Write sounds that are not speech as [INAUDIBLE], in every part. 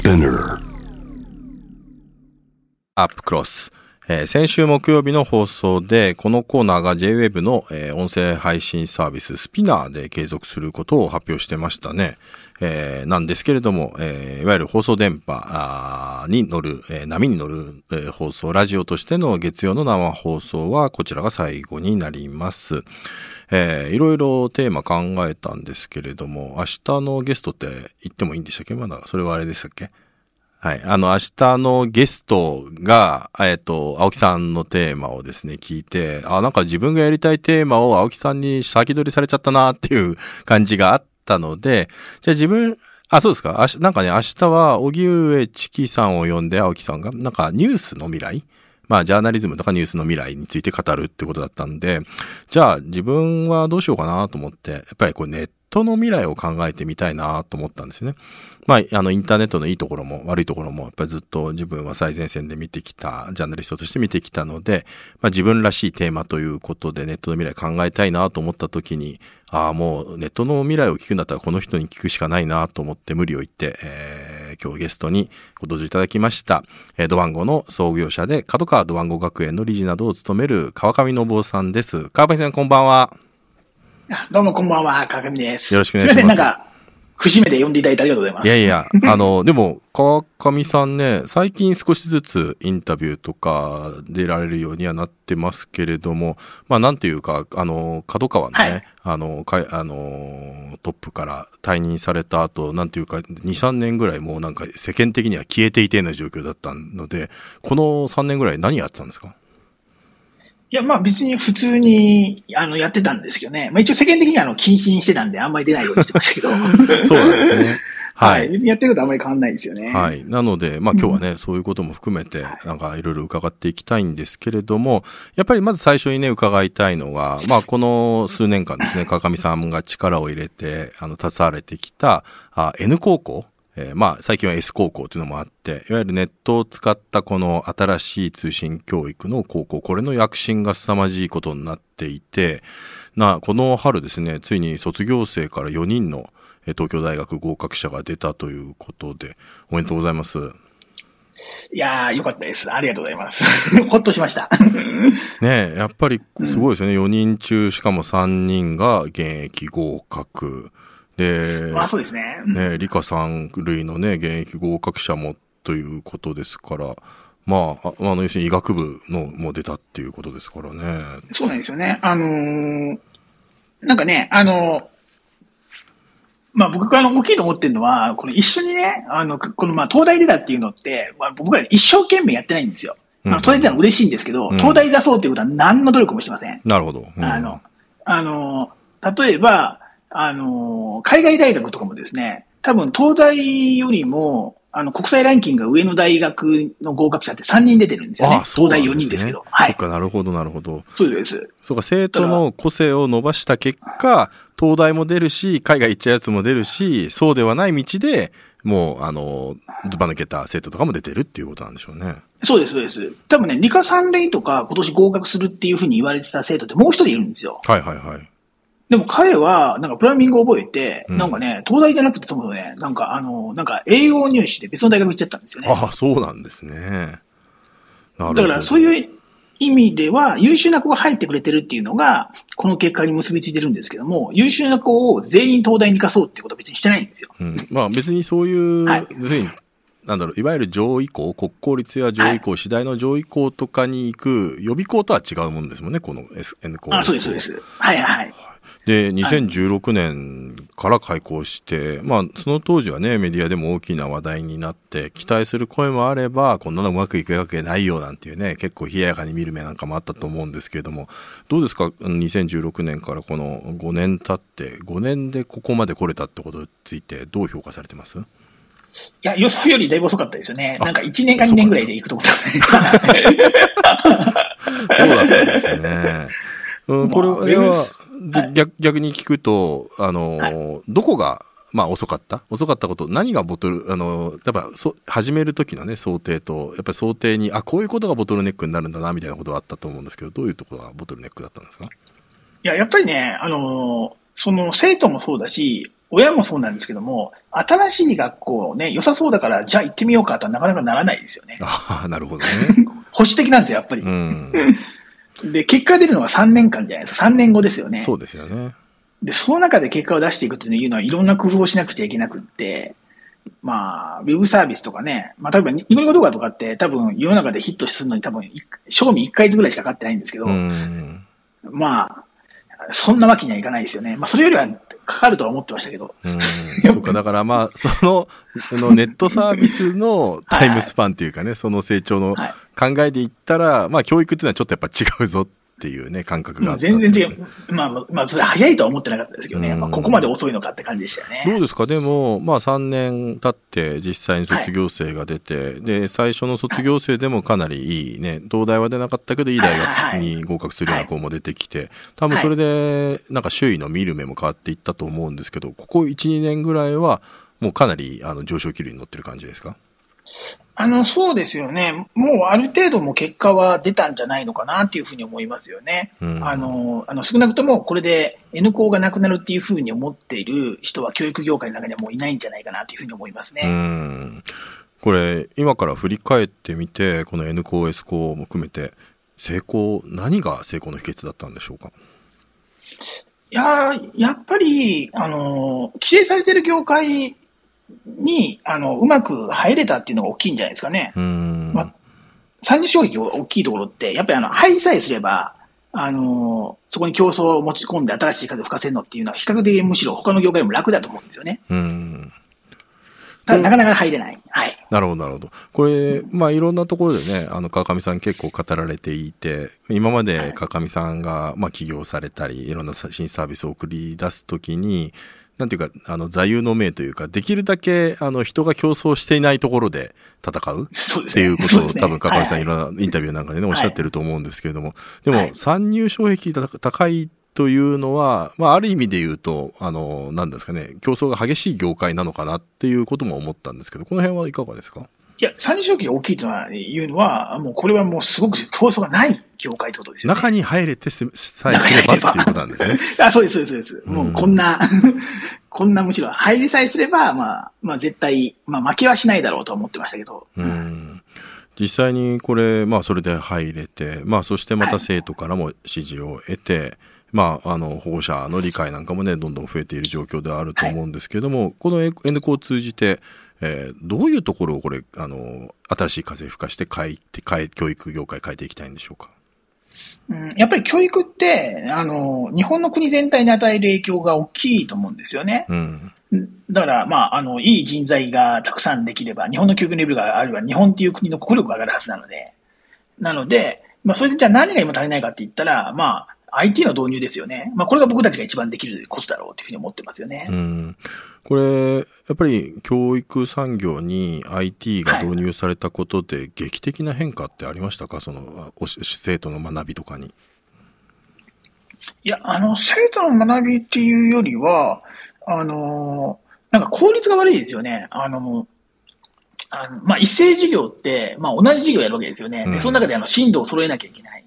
Spinner アップクロス。 えー先週木曜日の放送で、このコーナーが JWAVE の、えー音声配信サービススピナーで継続することを発表してましたね。えーなんですけれども、えーいわゆる放送電波に乗る、えー波に乗る、えー放送、ラジオとしての月曜の生放送はこちらが最後になります。えーいろいろテーマ考えたんですけれども、明日のゲストって言ってもいいんでしたっけ？まだ、それはあれでしたっけ？はい。あの、明日のゲストが、えっと、青木さんのテーマをですね、聞いて、あ、なんか自分がやりたいテーマを青木さんに先取りされちゃったなっていう感じがあったので、じゃあ自分、あ、そうですか。あなんかね、明日は、荻上チキさんを呼んで、青木さんが、なんかニュースの未来まあ、ジャーナリズムとかニュースの未来について語るってことだったんで、じゃあ自分はどうしようかなと思って、やっぱりこうネットの未来を考えてみたいなと思ったんですね。まあ、あの、インターネットのいいところも悪いところも、やっぱりずっと自分は最前線で見てきた、ジャーナリストとして見てきたので、まあ自分らしいテーマということでネットの未来考えたいなと思った時に、ああ、もうネットの未来を聞くんだったらこの人に聞くしかないなと思って無理を言って、えー今日ゲストにご登場いただきました、えードワンゴの創業者で、角川ドワンゴ学園の理事などを務める川上信夫さんです。川上さんこんばんは。あどうもこんばんは、川上です。よろしくお願いしますすいません、なんか、節目で呼んでいただいてありがとうございます。いやいや、あの、でも、川上さんね、最近少しずつインタビューとか出られるようにはなってますけれども、まあなんていうか、あの、角川のね、はいあの、かいあの、トップから退任された後、なんていうか、2、3年ぐらいもうなんか世間的には消えていてような状況だったので、この3年ぐらい何やってたんですか？いや、まあ別に普通に、あの、やってたんですけどね。まあ一応世間的にはあの、禁止にしてたんで、あんまり出ないようにしてましたけど。[LAUGHS] そうなんですね。[LAUGHS] は。はいい。別にやってることあんまり変わんないですよね。はい。なので、まあ今日はね、そういうことも含めて、なんかいろいろ伺っていきたいんですけれども、やっぱりまず最初にね、伺いたいのが、まあこの数年間ですね、川上さんが力を入れて、あの、携われてきた、あ N 高校、えーまあ最近は S 高校というのもあって、いわゆるネットを使ったこの新しい通信教育の高校、これの躍進が凄まじいことになっていて、な、この春ですね、ついに卒業生から4人のえー東京大学合格者が出たということで、おめでとうございます。いやー、よかったです。ありがとうございます。[LAUGHS] ほっとしました。[LAUGHS] ねえ、やっぱりすごいですよね。4人中、しかも3人が現役合格。で、まあそうですね。ねえ、理科さん類のね、現役合格者もということですから、まあ、ああの、要するに医学部のも出たっていうことですからね。そうなんですよね。あのーなんかね、あのまあ僕があの大きいと思ってるのは、この一緒にね、あの、このまあ東大出たっていうのって、まあ、僕ら一生懸命やってないんですよ。あのうん東大出たのは嬉しいんですけど、うん東大出そうっていうことは何の努力もしてません。なるほど。うんあの、あの、例えば、あの、海外大学とかもですね、多分東大よりも、あの、国際ランキングが上の大学の合格者って3人出てるんですよね。あそう東大4なんですね人ですけど。はい。そっか、なるほど、なるほど。そうです。そうか、生徒の個性を伸ばした結果、東大も出るし、海外行っちゃうやつも出るし、そうではない道で、もう、あの、ずば抜けた生徒とかも出てるっていうことなんでしょうね。そうです、そうです。多分ね、理科三類とか今年合格するっていうふうに言われてた生徒ってもう一人いるんですよ。はいはいはい。でも彼は、なんかプライミングを覚えて、うんなんかね、東大じゃなくてそもそもね、なんかあの、なんか英語入試で別の大学行っちゃったんですよね。ああ、そうなんですね。なるほど。だからそういう意味では、優秀な子が入ってくれてるっていうのが、この結果に結びついてるんですけども、優秀な子を全員東大に行かそうってことは別にしてないんですよ。うん、まあ別にそういう、はい要するに、なんだろう、いわゆる上位校、国公立や上位校、次第の上位校とかに行く予備校とは違うもんですもんね、この S N 校。あ、そうです、そうで。す。はいはい。で、2016年から開校して、まあその当時はね、メディアでも大きな話題になって、期待する声もあれば、こんなのうまくいくわけないよなんていうね、結構冷ややかに見る目なんかもあったと思うんですけれども、どうですか、2016年からこの5年経って、5年でここまで来れたってことについてどう評価されてます？いや、予想よりだいぶ遅かったですよね。あなんか1年か2年ぐらいで行くと思った。[LAUGHS] そうだったんですね。うん、これは、逆逆に聞くと、あの、はどこが、まあ遅かった？遅かったこと、何がボトル、あの、やっぱそ始める時のね、想定と、やっぱり想定に、あ、こういうことがボトルネックになるんだな、みたいなことがあったと思うんですけど、どういうところがボトルネックだったんですか？いや、やっぱりね、あの、その生徒もそうだし、親もそうなんですけども、新しい学校ね、良さそうだから、じゃあ行ってみようかとはなかなかならないですよね。ああ、なるほどね。[LAUGHS] 保守的なんですよ、やっぱり。うん、[LAUGHS] で、結果が出るのは3年間じゃないですか。3年後ですよね。そうですよね。で、その中で結果を出していくっていうのは、いろんな工夫をしなくちゃいけなくって、まあ、ウェブサービスとかね、まあ、例えば、ニコニコ動画とかって多分世の中でヒットするのに多分、賞味1ヶ月ぐらいしかかってないんですけど、まあ、そんなわけにはいかないですよね。まあ、それよりはかかるとは思ってましたけど。うん。そうか、だからまあ、その、のネットサービスのタイムスパンっていうかね、はいはい、その成長の考えで言ったら、まあ、教育っていうのはちょっとやっぱ違うぞっていうね、感覚が全然違う。まあ、まあ、それ早いとは思ってなかったですけどね。まあ、ここまで遅いのかって感じでしたよね。どうですか？でも、まあ3年経って実際に卒業生が出て、はい、で、最初の卒業生でもかなりいいね、東大は出なかったけど、いい大学に合格するような子も出てきて、多分それで、なんか周囲の見る目も変わっていったと思うんですけど、ここ1、2年ぐらいは、もうかなりあの上昇気流に乗ってる感じですか？あの、そうですよね。もうある程度も結果は出たんじゃないのかなっていうふうに思いますよね。うん、あの、あの少なくともこれで N 校がなくなるっていうふうに思っている人は教育業界の中にはもういないんじゃないかなというふうに思いますね。うんこれ、今から振り返ってみて、この N 校、S 校も含めて、成功、何が成功の秘訣だったんでしょうか？いややっぱり、あの、規制されてる業界に、あの、うまく入れたっていうのが大きいんじゃないですかね。まあ、三次障壁大きいところって、やっぱりあの、入りさえすれば、あのそこに競争を持ち込んで新しい風を吹かせるのっていうのは、比較的むしろ他の業界も楽だと思うんですよね。うんただ、なかなか入れない。はい。なるほど、なるほど。これ、まあ、いろんなところでね、あの、川上さん結構語られていて、今まで川上さんが、まあ、起業されたり、いろんな新サービスを送り出すときに、なんていうか、あの、座右の銘というか、できるだけ、あの、人が競争していないところで戦うっていうことを、多分、かかみさんいろんなインタビューなんかでね、おっしゃってると思うんですけれども、でも、参入障壁高いというのは、まあ、ある意味で言うと、あの、なんですかね、競争が激しい業界なのかなっていうことも思ったんですけど、この辺はいかがですか？いや、三次障壁が大きいというのは、もうこれはもうすごく競争がない業界ってことですよね。中に入れてさえすればっていうことなんですね。[LAUGHS] あそうです、そうです、そうです。もうこんな、[LAUGHS] こんなむしろ入りさえすれば、まあ、まあ絶対、まあ負けはしないだろうと思ってましたけど。うん。実際にこれ、まあそれで入れて、まあそしてまた生徒からも支持を得て、はいまあ、あの、保護者の理解なんかもね、どんどん増えている状況ではあると思うんですけれども、はい、この N コを通じて、えー、どういうところをこれ、あの、新しい風吹かして変えて、変え、教育業界変えていきたいんでしょうか？うん、やっぱり教育って、あの、日本の国全体に与える影響が大きいと思うんですよね。うん。だから、まあ、あの、いい人材がたくさんできれば、日本の教育レベルがあれば、日本っていう国の国力が上がるはずなので、なので、まあ、それでじゃあ何が今足りないかって言ったら、まあ、IT の導入ですよね。まあ、これが僕たちが一番できることだろうというふうに思ってますよね。うん。これ、やっぱり教育産業に IT が導入されたことで劇的な変化ってありましたか、はい、その、生徒の学びとかに。いや、あの、生徒の学びっていうよりは、あの、なんか効率が悪いですよね。あの、あのまあ、一斉授業って、まあ、同じ授業やるわけですよね。で、その中であの、進度を揃えなきゃいけない。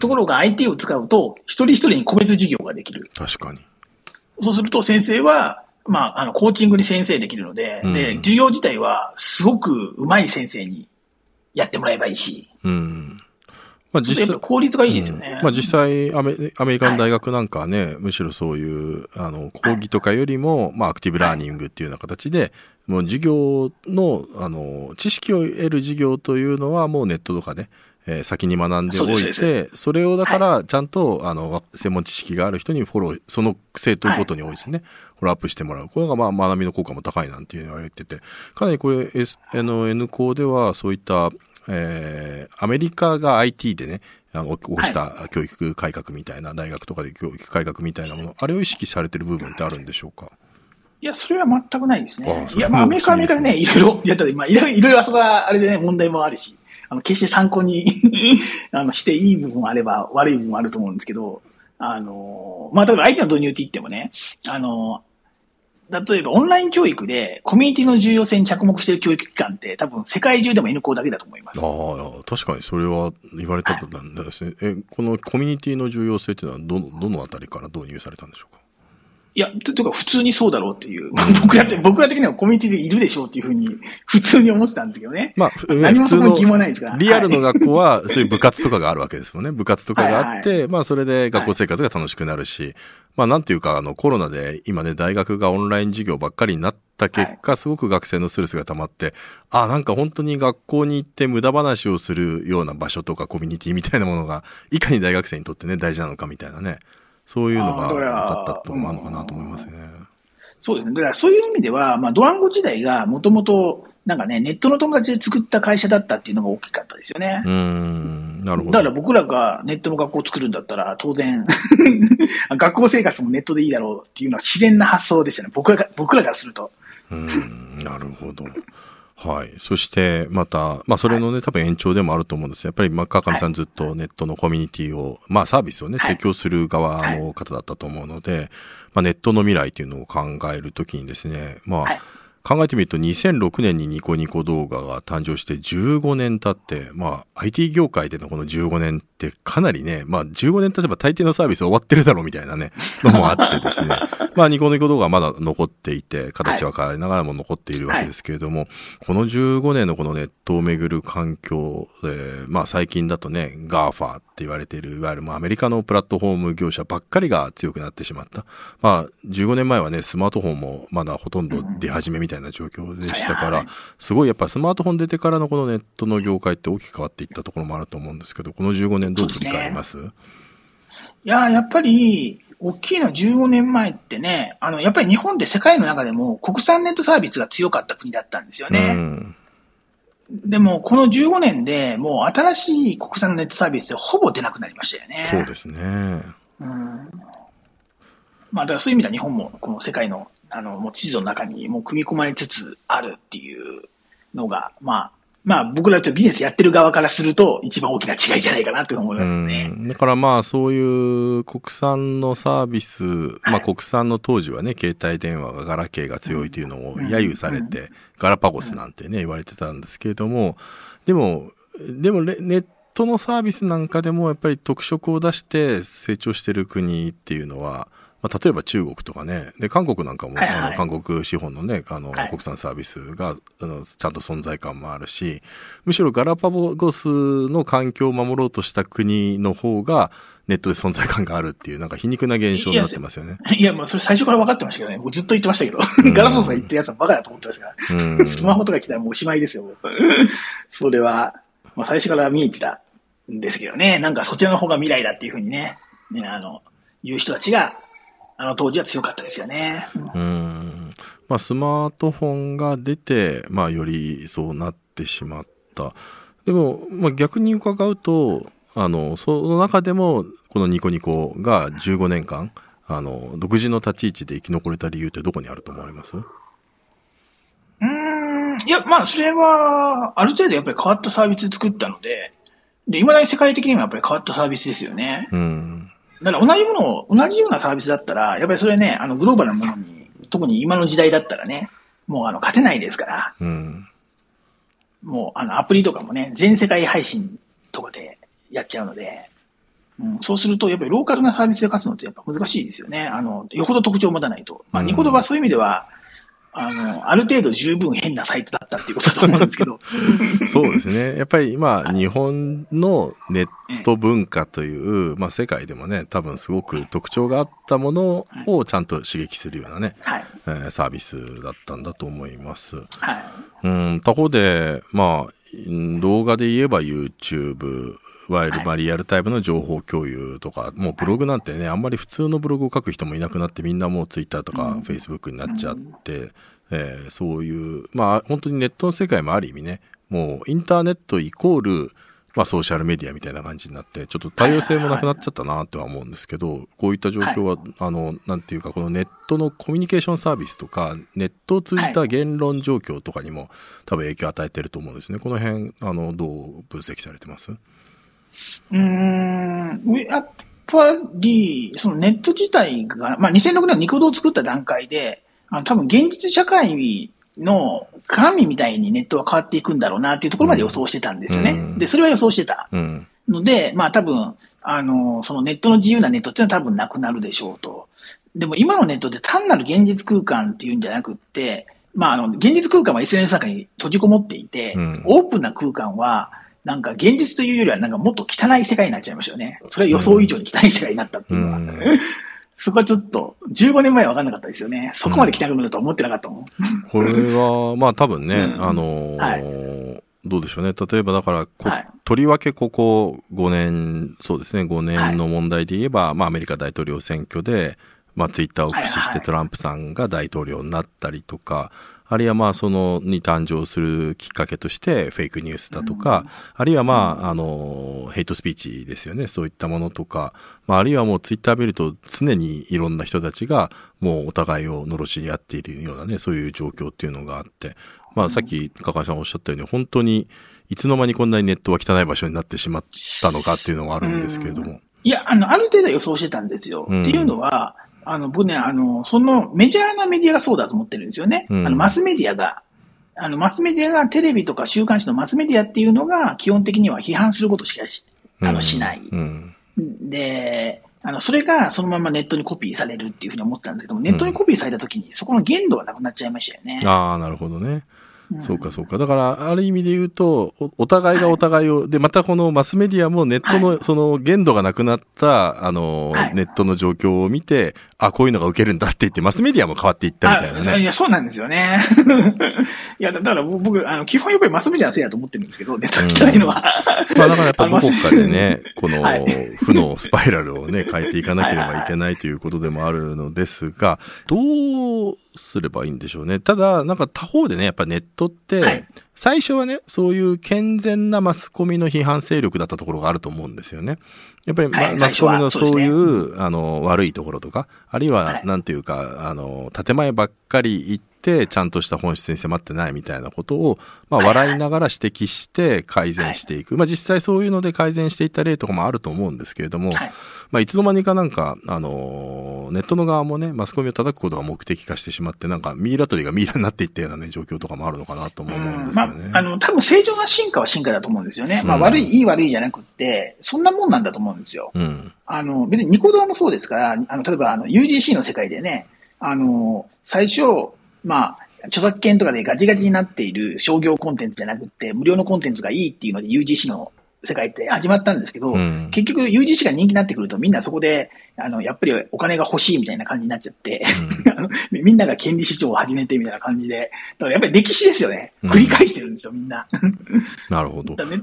ところが IT を使うと、一人一人に個別授業ができる。確かに。そうすると先生は、まあ、あの、コーチングに先生できるので、うん、で、授業自体はすごく上手い先生にやってもらえばいいし。うん。まあ実際。効率がいいですよね。うん、まあ実際アメ、アメリカの大学なんかはね、はい、むしろそういう、あの、講義とかよりも、はい、まあアクティブラーニングっていうような形で、もう授業の、あの、知識を得る授業というのはもうネットとかね、えー、先に学んでおいて、それをだから、ちゃんと、はい、あの、専門知識がある人にフォロー、その生徒ごとに多いですね、はい、フォローアップしてもらう。これがまあ学びの効果も高いなんていうの言われてて、かなりこれ、S、の N 校ではそういった、えー、アメリカが IT でね、あの、起こした教育改革みたいな、大学とかで教育改革みたいなもの、あれを意識されてる部分ってあるんでしょうか？いや、それは全くないですね。いや、まあ、アメリカはアメリカでね、いろいろやったら、まあ、いろいろあそこはあれでね、問題もあるし、あの、決して参考に [LAUGHS] あの、していい部分もあれば、悪い部分もあると思うんですけど、あの、まあ、例えば相手の導入って言ってもね、あの、例えばオンライン教育でコミュニティの重要性に着目している教育機関って多分世界中でも N 校だけだと思います。ああ、確かにそれは言われたことなんですね、はい、え、このコミュニティの重要性っていうのはど、どのあたりから導入されたんでしょうか？いや、とというか普通にそうだろうっていう。[LAUGHS] 僕だって、僕ら的にはコミュニティでいるでしょうっていうふうに、普通に思ってたんですけどね。まあ、ふ何もそこに普通疑問ないですから。の、リアルのはい学校は、そういう部活とかがあるわけですもんね。部活とかがあって、はまあ、それで学校生活が楽しくなるし、まあ、なんていうか、あの、コロナで今ね、大学がオンライン授業ばっかりになった結果、すごく学生のストレスが溜まって、あ、なんか本当に学校に行って無駄話をするような場所とかコミュニティみたいなものが、いかに大学生にとってね、大事なのかみたいなね、そういうのが分かったところもあるのかなと思いますね。そうですね。だからそういう意味では、まあ、ドワンゴ時代がもともと、なんかね、ネットの友達で作った会社だったっていうのが大きかったですよね。うーん、なるほど。だから僕らがネットの学校を作るんだったら、当然、[LAUGHS] 学校生活もネットでいいだろうっていうのは自然な発想でしたね。僕らが、僕らからすると。うん、なるほど。はい。そして、また、まあ、それのね、多分延長でもあると思うんです。やっぱり、まあ、川上さんずっとネットのコミュニティを、まあ、サービスをね、はい。提供する側の方だったと思うので、まあ、ネットの未来っていうのを考えるときにですね、まあ、はい。考えてみると2006年にニコニコ動画が誕生して15年経って、まあ IT 業界でのこの15年ってかなりね、まあ15年経てば大抵のサービス終わってるだろうみたいなね、のもあってですね。[LAUGHS] まあニコニコ動画はまだ残っていて、形は変わりながらも残っているわけですけれども、この15年のこのネットをめぐる環境、えーまあ最近だとね、GAFA って言われている、いわゆるまあアメリカのプラットフォーム業者ばっかりが強くなってしまった。まあ15年前はね、スマートフォンもまだほとんど出始めみたいな状況でしたからはいはいはい、すごいやっぱスマートフォン出てからのこのネットの業界って大きく変わっていったところもあると思うんですけど、この15年どう振り返ります？いやー、やっぱり、大きいのは15年前ってね、あの、やっぱり日本で世界の中でも国産ネットサービスが強かった国だったんですようね。ん。でも、この15年でもう新しい国産のネットサービスってほぼ出なくなりましたよね。そうですね。まあ、だからそういう意味では日本もこの世界の、あの、もう地図の中にもう組み込まれつつあるっていうのが、まあ、まあ僕らとビジネスやってる側からすると一番大きな違いじゃないかなと思いますよね。うん。だからまあそういう国産のサービス、まあ国産の当時はね、携帯電話がガラケーが強いというのを揶揄されて、ガラパゴスなんてね、言われてたんですけれども、でも、でもレネットのサービスなんかでもやっぱり特色を出して成長してる国っていうのは、まあ、例えば中国とかね、で、韓国なんかも、はいはいあの、韓国資本のね、あの、はい国産サービスが、あの、ちゃんと存在感もあるし、むしろガラパゴスの環境を守ろうとした国の方が、ネットで存在感があるっていう、なんか皮肉な現象になってますよね。いや、もうそれ最初から分かってましたけどね。僕ずっと言ってましたけど。ガラパゴスが言ってるやつはバカだと思ってましたから。うん [LAUGHS] スマホとか来たらもうおしまいですよ。それは、まあ最初から見えてたんですけどね。なんかそちらの方が未来だっていうふうにね、ね、あの、言う人たちが、あの当時は強かったですよね。うんうん。まあ、スマートフォンが出て、まあ、よりそうなってしまった。でも、まあ、逆に伺うと、あの、その中でも、このニコニコが15年間、あの、独自の立ち位置で生き残れた理由ってどこにあると思われます？うーん、いや、まあ、それは、ある程度やっぱり変わったサービス作ったので、で、未だに世界的にもやっぱり変わったサービスですよね。うん。だから同じものを、同じようなサービスだったら、やっぱりそれね、あの、グローバルなものに、特に今の時代だったらね、もうあの、勝てないですから、うん。もうあの、アプリとかもね、全世界配信とかでやっちゃうので、うん、そうすると、やっぱりローカルなサービスで勝つのってやっぱ難しいですよね。あの、よほど特徴を持たないと。まあ、うんニコ動はそういう意味では、あの、ある程度十分変なサイトだったっていうことだと思うんですけど、[LAUGHS] そうですね。やっぱり今、日本のネット文化という、まあ世界でもね、多分すごく特徴があったものをちゃんと刺激するようなね、はい。えーサービスだったんだと思います。はい。うん、他方で、まあ、うん動画で言えば YouTube、いわゆるはい。まあリアルタイムの情報共有とか、もうブログなんてね、あんまり普通のブログを書く人もいなくなって、みんなもう Twitter とか Facebook になっちゃって、えーそういう、まあ本当にネットの世界もある意味ね、もうインターネットイコール、まあソーシャルメディアみたいな感じになって、ちょっと多様性もなくなっちゃったなとは思うんですけど、こういった状況は、あの、なんていうか、このネットのコミュニケーションサービスとか、ネットを通じた言論状況とかにも多分影響を与えてると思うんですね。この辺、あの、どう分析されてます？うーん、やっぱり、そのネット自体が、まあ、2006年のニコ動を作った段階で、あの多分現実社会の鏡みたいにネットは変わっていくんだろうなっていうところまで予想してたんですよね。うんで、それは予想してた。うん。ので、まあ多分、あの、そのネットの自由なネットっていうのは多分なくなるでしょうと。でも今のネットって単なる現実空間っていうんじゃなくって、まあ、あの、現実空間は SNS の中に閉じこもっていて、うんオープンな空間は、なんか現実というよりはなんかもっと汚い世界になっちゃいましたよね。それは予想以上に汚い世界になったっていうのは。うんそこはちょっと、15年前は分かんなかったですよね。そこまで汚くなるとは思ってなかったもん。これは、まあ多分ね、うんあのーどうでしょうね。例えばだからこ、はいとりわけここ5年、そうですね、5年の問題で言えば、まあアメリカ大統領選挙で、まあツイッターを駆使しはいはいてトランプさんが大統領になったりとか、あるいはまあそのに誕生するきっかけとしてフェイクニュースだとか、あるいはまあ、あの、ヘイトスピーチですよね。そういったものとか、まああるいはもうツイッター見ると常にいろんな人たちがもうお互いを罵り合っているようなね、そういう状況っていうのがあって、まあさっき高橋さんおっしゃったように本当にいつの間にこんなにネットは汚い場所になってしまったのかっていうのはあるんですけれども。いや、あの、ある程度予想してたんですよ。うんっていうのは、あの、僕ね、あの、そのメジャーなメディアがそうだと思ってるんですよね。うんあの、マスメディアが、あの、マスメディアがテレビとか週刊誌のマスメディアっていうのが基本的には批判することしかし、あの、しない。うん。で、あの、それがそのままネットにコピーされるっていうふうに思ってたんですけども、ネットにコピーされた時にそこの限度がなくなっちゃいましたよね。ああ、なるほどね。うんそうか、そうか。だから、ある意味で言うと、おお互いがお互いを、で、またこのマスメディアもネットの、はいその限度がなくなった、あの、はいネットの状況を見て、あ、こういうのが受けるんだって言って、マスメディアも変わっていったみたいなね。あいや、そうなんですよね。[LAUGHS] いや、だから僕、あの、基本やっぱりマスメディアのせいだと思ってるんですけど、ネット汚いのは。まあだからやっぱどこかでね、[LAUGHS] このはい負のスパイラルをね、変えていかなければいけないということでもあるのですが、どうすればいいんでしょうね。ただ、なんか他方でね、やっぱネットって、はい最初はね、そういう健全なマスコミの批判勢力だったところがあると思うんですよね。やっぱり、まはいマスコミのそういう、あの、悪いところとか、あるいはは、いなんていうか、あの、建前ばっかり言って、ちゃんとした本質に迫ってないみたいなことを、まあ、はいはい笑いながら指摘して改善していく。まあ、実際そういうので改善していった例とかもあると思うんですけれども、はいまあ、いつの間にかなんか、あのーネットの側もね、マスコミを叩くことが目的化してしまって、なんか、ミイラ取りがミイラになっていったようなね、状況とかもあるのかなとも思うんですまよね。あ、あの、多分正常な進化は進化だと思うんですよね。まあ、うん悪い、いい悪いじゃなくって、そんなもんなんだと思うんですよ。うん。あの、別にニコ動もそうですから、あの、例えば、あの、UGC の世界でね、あの、最初、まあ、著作権とかでガチガチになっている商業コンテンツじゃなくって、無料のコンテンツがいいっていうので UGC の世界って始まったんですけど、うん結局 UGC が人気になってくるとみんなそこで、あの、やっぱりお金が欲しいみたいな感じになっちゃって、あの [LAUGHS] みんなが権利主張を始めてみたいな感じで、だからやっぱり歴史ですよね。うん繰り返してるんですよ、みんな。なるほど。だね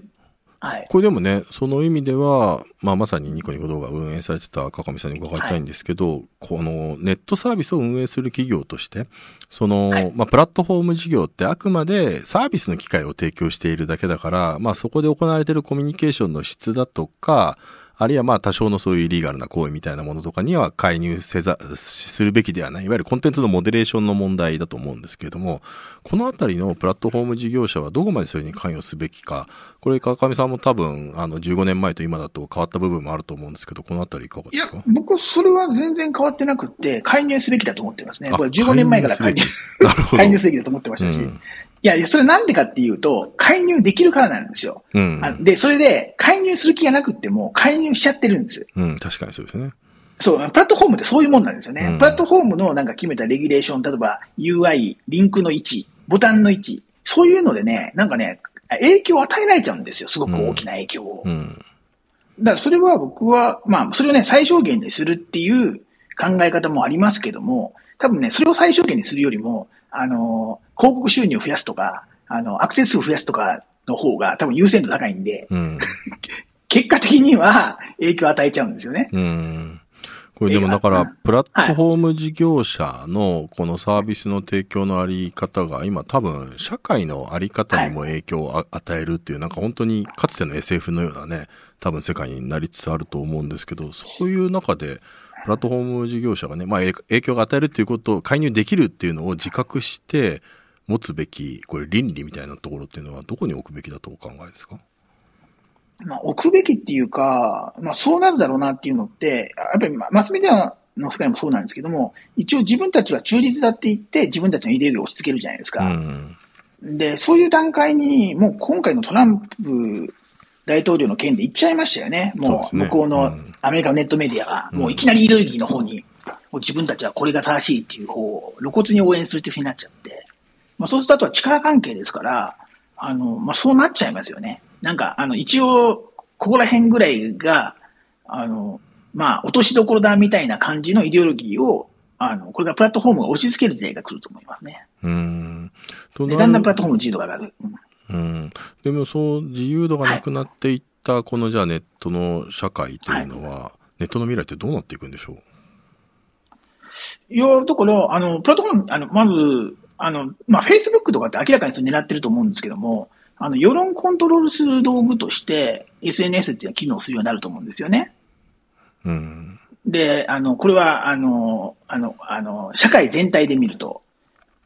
はい。これでもね、その意味では、まあ、まさにニコニコ動画を運営されてた川上さんに伺いたいんですけど、このネットサービスを運営する企業として、その、はいまあ、プラットフォーム事業ってあくまでサービスの機会を提供しているだけだから、まあ、そこで行われているコミュニケーションの質だとか、あるいはまあ多少のそういうイリーガルな行為みたいなものとかには介入せざ、するべきではない。いわゆるコンテンツのモデレーションの問題だと思うんですけれども、このあたりのプラットフォーム事業者はどこまでそれに関与すべきか、これ川上さんも多分、あの、15年前と今だと変わった部分もあると思うんですけど、このあたりいかがいやですか、僕、それは全然変わってなくって、介入すべきだと思ってますね。あこれ15年前から介入、[LAUGHS] 介入すべきだと思ってましたし。うんいや、それなんでかっていうと、介入できるからなんですよ。うん。あで、それで、介入する気がなくっても、介入しちゃってるんです。うん、確かにそうですね。そう、プラットフォームってそういうもんなんですよね。うんプラットフォームのなんか決めたレギュレーション、例えば UI、リンクの位置、ボタンの位置、そういうのでね、なんかね、影響を与えられちゃうんですよ。すごく大きな影響を。うん。だからそれは僕は、まあ、それをね、最小限にするっていう考え方もありますけども、多分ね、それを最小限にするよりも、あの、広告収入を増やすとか、あの、アクセス数を増やすとかの方が多分優先度高いんで、うん。[LAUGHS] 結果的には影響を与えちゃうんですよね。うん。これでもだから、プラットフォーム事業者のこのサービスの提供のあり方が今多分社会のあり方にも影響をあ与えるっていうなんか本当にかつての SF のようなね、多分世界になりつつあると思うんですけど、そういう中でプラットフォーム事業者がね、まあ影影響が与えるっていうことを介入できるっていうのを自覚して持つべき、これ倫理みたいなところっていうのはどこに置くべきだとお考えですか？まあ、置くべきっていうか、まあ、そうなるだろうなっていうのって、やっぱりまマスメディアの世界もそうなんですけども、一応自分たちは中立だって言って、自分たちのイデールを押し付けるじゃないですうか。ん。で、そういう段階に、もう今回のトランプ大統領の件で行っちゃいましたよね。もう向こうのうんアメリカのネットメディアが、うんもういきなりイデオロギーの方にう自分たちはこれが正しいっていう方を露骨に応援するっていうふうになっちゃって、まあそうするとあとは力関係ですから、あの、まあそうなっちゃいますよね。なんか、あの、一応、ここら辺ぐらいが、あの、まあ、落としどころだみたいな感じのイデオロギーを、あの、これがプラットフォームが押し付ける時代が来ると思いますね。うん。とだんだんプラットフォームの自由度が上がる。うんうん。でもそう、自由度がなくなっていった、このじゃあネットの社会というのは、ネットの未来ってどうなっていくんでしょう？いや、だから、あの、プラットフォーム、あの、まず、あの、まあ、Facebook とかって明らかにそれ狙ってると思うんですけども、あの、世論コントロールする道具として、SNS っていうのは機能するようになると思うんですよね。うん。で、あの、これは、あの、あの、あの、社会全体で見ると。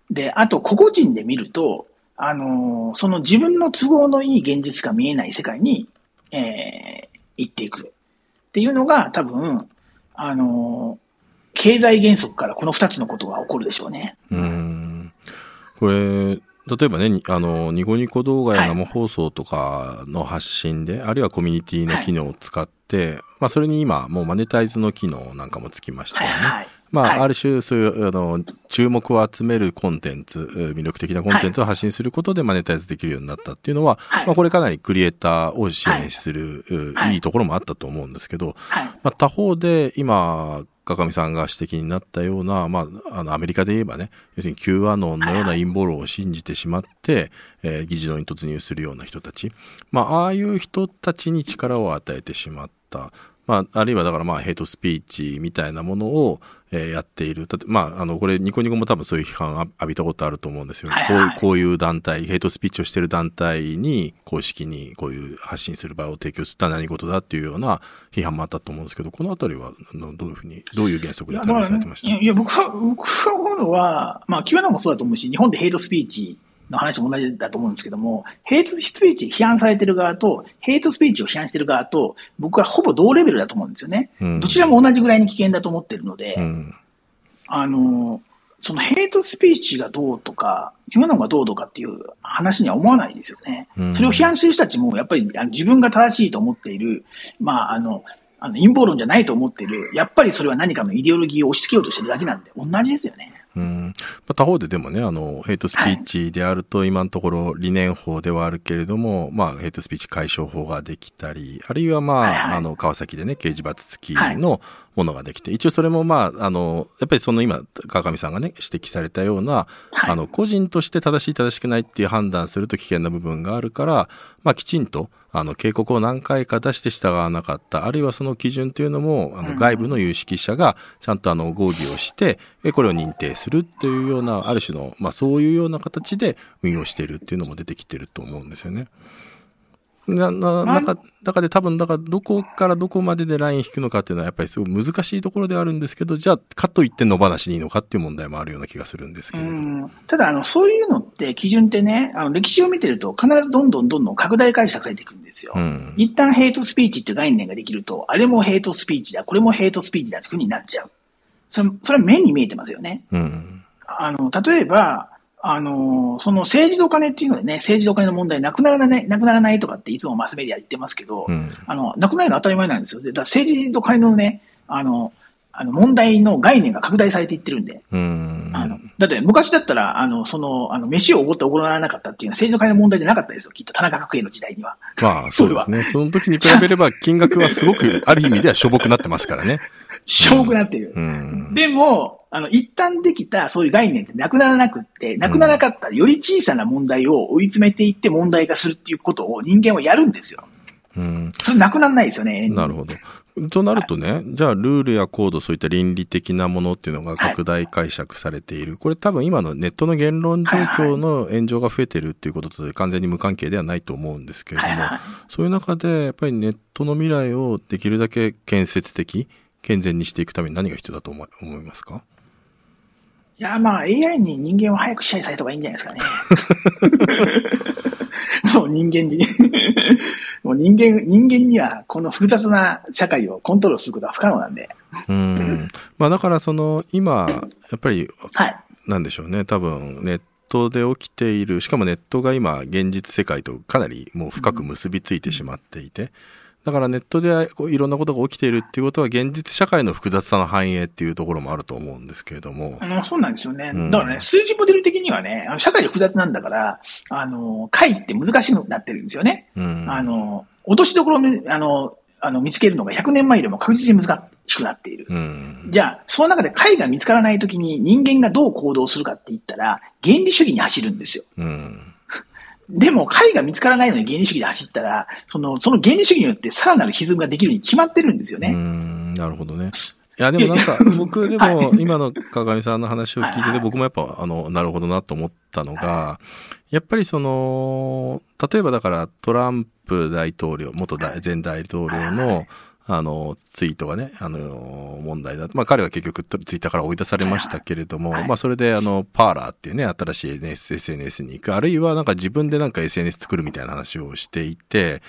で、あと、個々人で見ると、あの、その自分の都合のいい現実が見えない世界に、えー、行っていく。っていうのが、多分、あの、経済原則からこの二つのことが起こるでしょうね。うん。これ、例えばね、にあの、ニコニコ動画や生放送とかの発信で、あるいはコミュニティの機能を使って、まあ、それに今、もうマネタイズの機能なんかもつきましたよね。はいはい。まあ、はい。ある種、そういう、あの、注目を集めるコンテンツ、えー魅力的なコンテンツを発信することでマネタイズできるようになったっていうのは、はい。まあ、これかなりクリエイターを支援する、い。いいところもあったと思うんですけど、はい。まあ、他方で今、川上さんが指摘になったような、まあ、あの、アメリカで言えばね、要するに Q アノンのような陰謀論を信じてしまって、えー議事堂に突入するような人たち。まあ、ああいう人たちに力を与えてしまった。まあ、あるいはだからまあ、ヘイトスピーチみたいなものを、えーやっている。まあ、あの、これ、ニコニコも多分そういう批判を浴びたことあると思うんですよ、はいはいこういう、こういう団体、ヘイトスピーチをしている団体に、公式にこういう発信する場を提供するのは何事だっていうような批判もあったと思うんですけど、このあたりは、あのどういうふうに、どういう原則で対応されてました？いや、いや僕は、僕は思うのは、まあ、 Qアノンもそうだと思うし、日本でヘイトスピーチの話も同じだと思うんですけども、ヘイトスピーチ批判されてる側と、ヘイトスピーチを批判してる側と、僕はほぼ同レベルだと思うんですよね。うんどちらも同じぐらいに危険だと思ってるので、うん。あの、そのヘイトスピーチがどうとか、 Qアノンがどうとかっていう話には思わないですよね。うんそれを批判してる人たちも、やっぱりあの自分が正しいと思っている、まあ、あの、あの陰謀論じゃないと思っている、やっぱりそれは何かのイデオロギーを押し付けようとしてるだけなんで、同じですよね。うん。まあ、他方ででもね、あの、ヘイトスピーチであると、今のところ理念法ではあるけれども、まあ、ヘイトスピーチ解消法ができたり、あるいはまあ、はいはい。あの、川崎でね、刑事罰付きのものができて、一応それもまあ、あの、やっぱりその今、川上さんがね、指摘されたような、はいあの、個人として正しい正しくないっていう判断すると危険な部分があるから、まあ、きちんと、あの、警告を何回か出して従わなかった、あるいはその基準というのも、あの、外部の有識者がちゃんとあの、合議をして、えこれを認定するっていうような、ある種の、まあ、そういうような形で運用しているっていうのも出てきてると思うんですよね。な、な、まあ中、中で多分、だからどこからどこまででライン引くのかっていうのはやっぱりすごい難しいところではあるんですけど、じゃあ、かといって野放しにいいのかっていう問題もあるような気がするんですけれど。うんただ、あの、そういうのって、基準ってね、あの、歴史を見てると、必ずどんどんどんどん拡大解釈されていくんですよ。うん。一旦ヘイトスピーチって概念ができると、あれもヘイトスピーチだ、これもヘイトスピーチだっていうふうになっちゃう。それ、それは目に見えてますよね。うん。あの、例えば、あの、その政治と金っていうのでね、政治と金の問題なくならない、なくならないとかっていつもマスメディア言ってますけど、うんあの、なくなるのは当たり前なんですよ。でだから政治と金のね、あの、あの、問題の概念が拡大されていってるんで、うん。あの、だって昔だったら、あの、その、あの、飯をおごっておごらなかったっていうのは政治と金の問題じゃなかったですよ。きっと田中角栄の時代には。まあ、そうですね。その時に比べれば金額はすごく、ある意味ではしょぼくなってますからね。しょぼくなっている。うん。でも、あの、一旦できたそういう概念ってなくならなくって、なくならなかったらより小さな問題を追い詰めていって問題化するっていうことを人間はやるんですよ。うん。それなくならないですよね。なるほど。となるとね、じゃあルールやコード、そういった倫理的なものっていうのが拡大解釈されている。これ多分今のネットの言論状況の炎上が増えてるっていうことと完全に無関係ではないと思うんですけれども、はいはいそういう中でやっぱりネットの未来をできるだけ建設的、健全にしていくために何が必要だと思い思いますか？いや、まあ AI に人間を早く支配された方がいいんじゃないですかね。[LAUGHS] もう人間に。もう人間、人間にはこの複雑な社会をコントロールすることは不可能なんで。うん。まあだからその今、やっぱりはい。なんでしょうね、多分ネットで起きている、しかもネットが今、現実世界とかなりもう深く結びついてしまっていて、だからネットでこういろんなことが起きているっていうことは現実社会の複雑さの反映っていうところもあると思うんですけれども。あの、そうなんですよね。だからね、数字モデル的にはね、あの社会が複雑なんだから、あの、解って難しくなってるんですよね。うん、あの、落としどころあの、あの、見つけるのが100年前よりも確実に難しくなっている。うん、じゃあ、その中で解が見つからないときに人間がどう行動するかって言ったら、原理主義に走るんですよ。うんでも、解が見つからないのに原理主義で走ったら、その、その原理主義によってさらなる歪みができるに決まってるんですよね。うん、なるほどね。いや、でもなんか、[LAUGHS] 僕でも、今の川上さんの話を聞いてて、僕もやっぱ、あの、なるほどなと思ったのが、やっぱりその、例えばだからトランプ大統領、元大前大統領の、あの、ツイートがね、あの、問題だ。まあ彼は結局ツイッターから追い出されましたけれども、まあそれであの、パーラーっていうね、新しい SNS, SNS に行く、あるいはなんか自分でなんか SNS 作るみたいな話をしていて、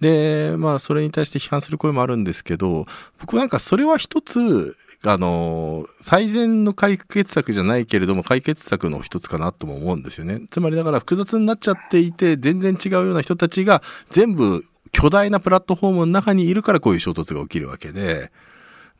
で、まあそれに対して批判する声もあるんですけど、僕なんかそれは一つ、あの、最善の解決策じゃないけれども、解決策の一つかなとも思うんですよね。つまりだから複雑になっちゃっていて、全然違うような人たちが全部巨大なプラットフォームの中にいるからこういう衝突が起きるわけで、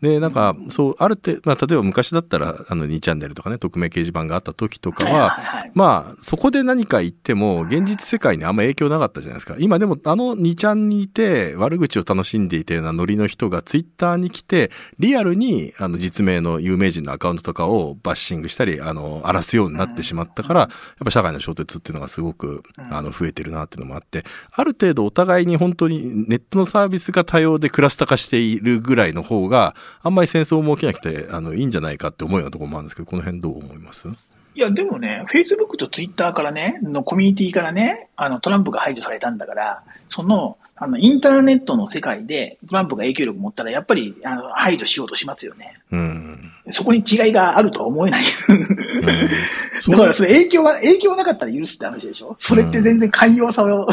で、なんか、そう、ある程度、まあ、例えば昔だったら、あの、2チャンネルとかね、匿名掲示板があった時とかは、まあ、そこで何か言っても、現実世界にあんま影響なかったじゃないですか。今でも、あの2チャンにいて、悪口を楽しんでいたようなノリの人が、ツイッターに来て、リアルに、あの、実名の有名人のアカウントとかをバッシングしたり、あの、荒らすようになってしまったから、やっぱ社会の衝突っていうのがすごく、あの、増えてるなっていうのもあって、ある程度お互いに本当にネットのサービスが多様でクラスター化しているぐらいの方が、あんまり戦争も起きなくて、あの、いいんじゃないかって思うようなところもあるんですけど、この辺どう思います？いや、でもね、Facebook と Twitter からね、のコミュニティからね、あの、トランプが排除されたんだから、その、あの、インターネットの世界でトランプが影響力持ったら、やっぱり、あの、排除しようとしますよね。うん。そこに違いがあるとは思えないです。うん、だから、それ影響は、影響なかったら許すって話でしょ？それって全然寛容さを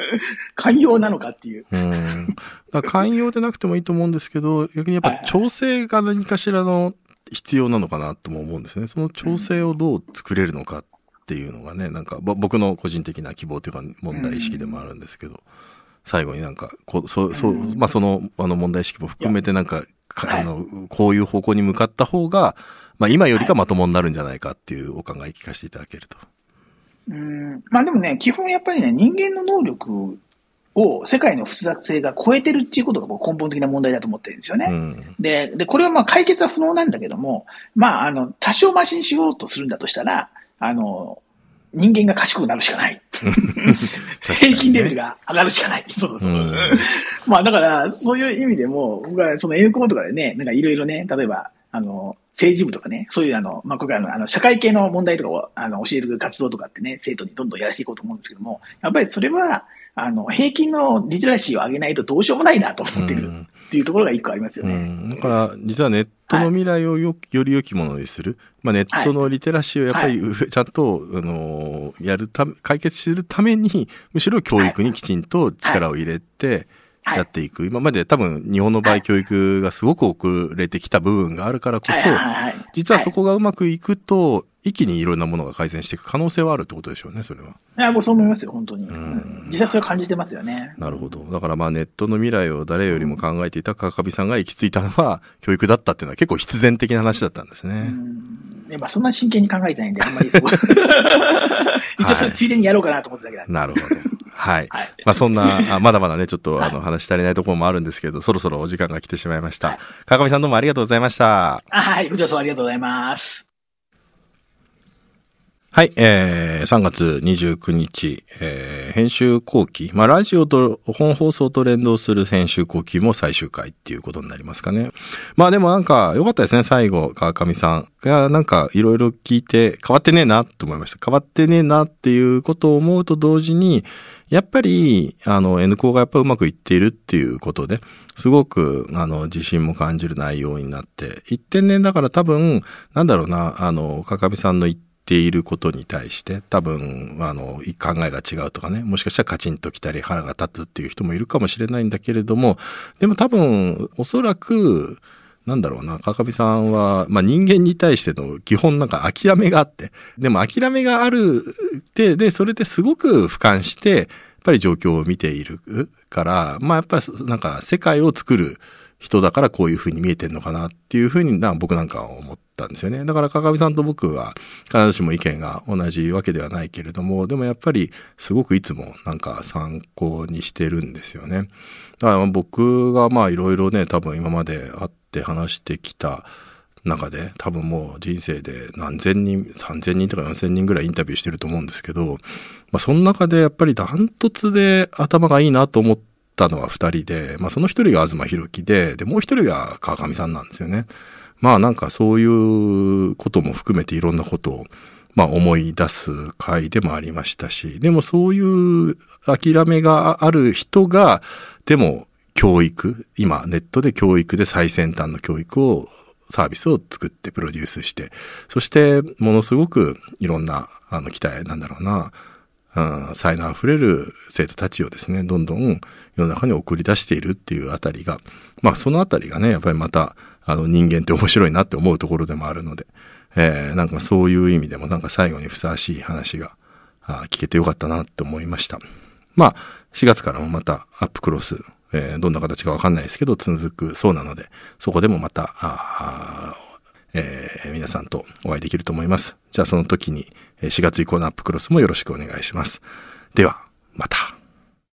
[LAUGHS] 寛容なのかっていう。うん。寛容でなくてもいいと思うんですけど、逆にやっぱ調整が何かしらの必要なのかなとも思うんですね。その調整をどう作れるのかっていうのがね、なんか僕の個人的な希望というか問題意識でもあるんですけど。最後になんか、こう、そう、そう、まあ、その、あの問題意識も含めてなんか、あの、こういう方向に向かった方が、まあ、今よりかまともになるんじゃないかっていうお考え聞かせていただけると。うん、まあでもね、基本やっぱりね、人間の能力を世界の複雑性が超えてるっていうことが根本的な問題だと思ってるんですよね。うん、で、で、これはまあ解決は不能なんだけども、まあ、あの、多少マシにしようとするんだとしたら、あの、人間が賢くなるしかない。[LAUGHS] 平均レベルが上がるしかない。そうそう。うん、まあだから、そういう意味でも、僕はその N コーとかでね、なんかいろいろね、例えば、あの、政治部とかね、そういうあの、まあ、今回の、あの、社会系の問題とかを、あの、教える活動とかってね、生徒にどんどんやらせていこうと思うんですけども、やっぱりそれは、あの、平均のリテラシーを上げないとどうしようもないなと思ってるっていうところが一個ありますよね。うん、だから、実はネットの未来をよ,、より良きものにする。まあ、ネットのリテラシーをやっぱり、はい、[LAUGHS] ちゃんと、あの、やるため、解決するために、むしろ教育にきちんと力を入れて、やっていく、はい、今まで多分日本の場合教育がすごく遅れてきた部分があるからこそ、実はそこがうまくいくと、一気にいろんなものが改善していく可能性はあるってことでしょうね、それは。いや、もうそう思いますよ、本当に。うん、実際それ感じてますよね。なるほど。だからまあネットの未来を誰よりも考えていた川上さんが行き着いたのは [LAUGHS] 教育だったっていうのは結構必然的な話だったんですね。うん。まあそんな真剣に考えてないんで、あんまりそう。[LAUGHS] 一応それついでにやろうかなと思ってたけど、なるほど。はい。はい、まあそんな、あまだまだね、ちょっとあの話し足りないところもあるんですけど、そろそろお時間が来てしまいました。はい、川上さんどうもありがとうございました。あはい、こちらこそありがとうございます。はい、えー、3月29日、えー、編集後期。まあ、ラジオと本放送と連動する編集後期も最終回っていうことになりますかね。まあでもなんか良かったですね、最後、川上さん。いや、なんかいろいろ聞いて変わってねえなと思いました。変わってねえなっていうことを思うと同時に、やっぱり、あの、N 校がやっぱうまくいっているっていうことで、すごく、あの、自信も感じる内容になって、一点ね、だから多分、なんだろうな、あの、か上さんの言っていることに対して多分あの考えが違うとかねもしかしたらカチンときたり腹が立つっていう人もいるかもしれないんだけれどもでも多分おそらくなんだろうな、川上さんは、まあ、人間に対しての基本なんか諦めがあって、でも諦めがあるって、で、それですごく俯瞰して、やっぱり状況を見ているから、まあやっぱりなんか世界を作る人だからこういうふうに見えてんのかなっていうふうにな僕なんかは思ったんですよね。だから川上さんと僕は必ずしも意見が同じわけではないけれども、でもやっぱりすごくいつもなんか参考にしてるんですよね。だから僕がまあいろいろね、多分今まで会って話してきた中で多分もう人生で何千人、3000人とか4000人ぐらいインタビューしてると思うんですけど、まあその中でやっぱりダントツで頭がいいなと思ったのは2人で、まあその1人が東博樹で、で、もう1人が川上さんなんですよね。まあなんかそういうことも含めていろんなことをまあ思い出す回でもありましたし、でもそういう諦めがある人が、でも教育、今ネットで教育で最先端の教育をサービスを作ってプロデュースして、そしてものすごくいろんな、あの、期待なんだろうな、うん、才能あふれる生徒たちをですね、どんどん世の中に送り出しているっていうあたりが、まあそのあたりがね、やっぱりまた、あの人間って面白いなって思うところでもあるので、えー、なんかそういう意味でもなんか最後にふさわしい話が聞けてよかったなって思いました。まあ、4月からもまたアップクロス、えー、どんな形かわかんないですけど、続くそうなので、そこでもまた、あえー、皆さんとお会いできると思います。じゃあその時に4月以降のアップクロスもよろしくお願いします。では、また。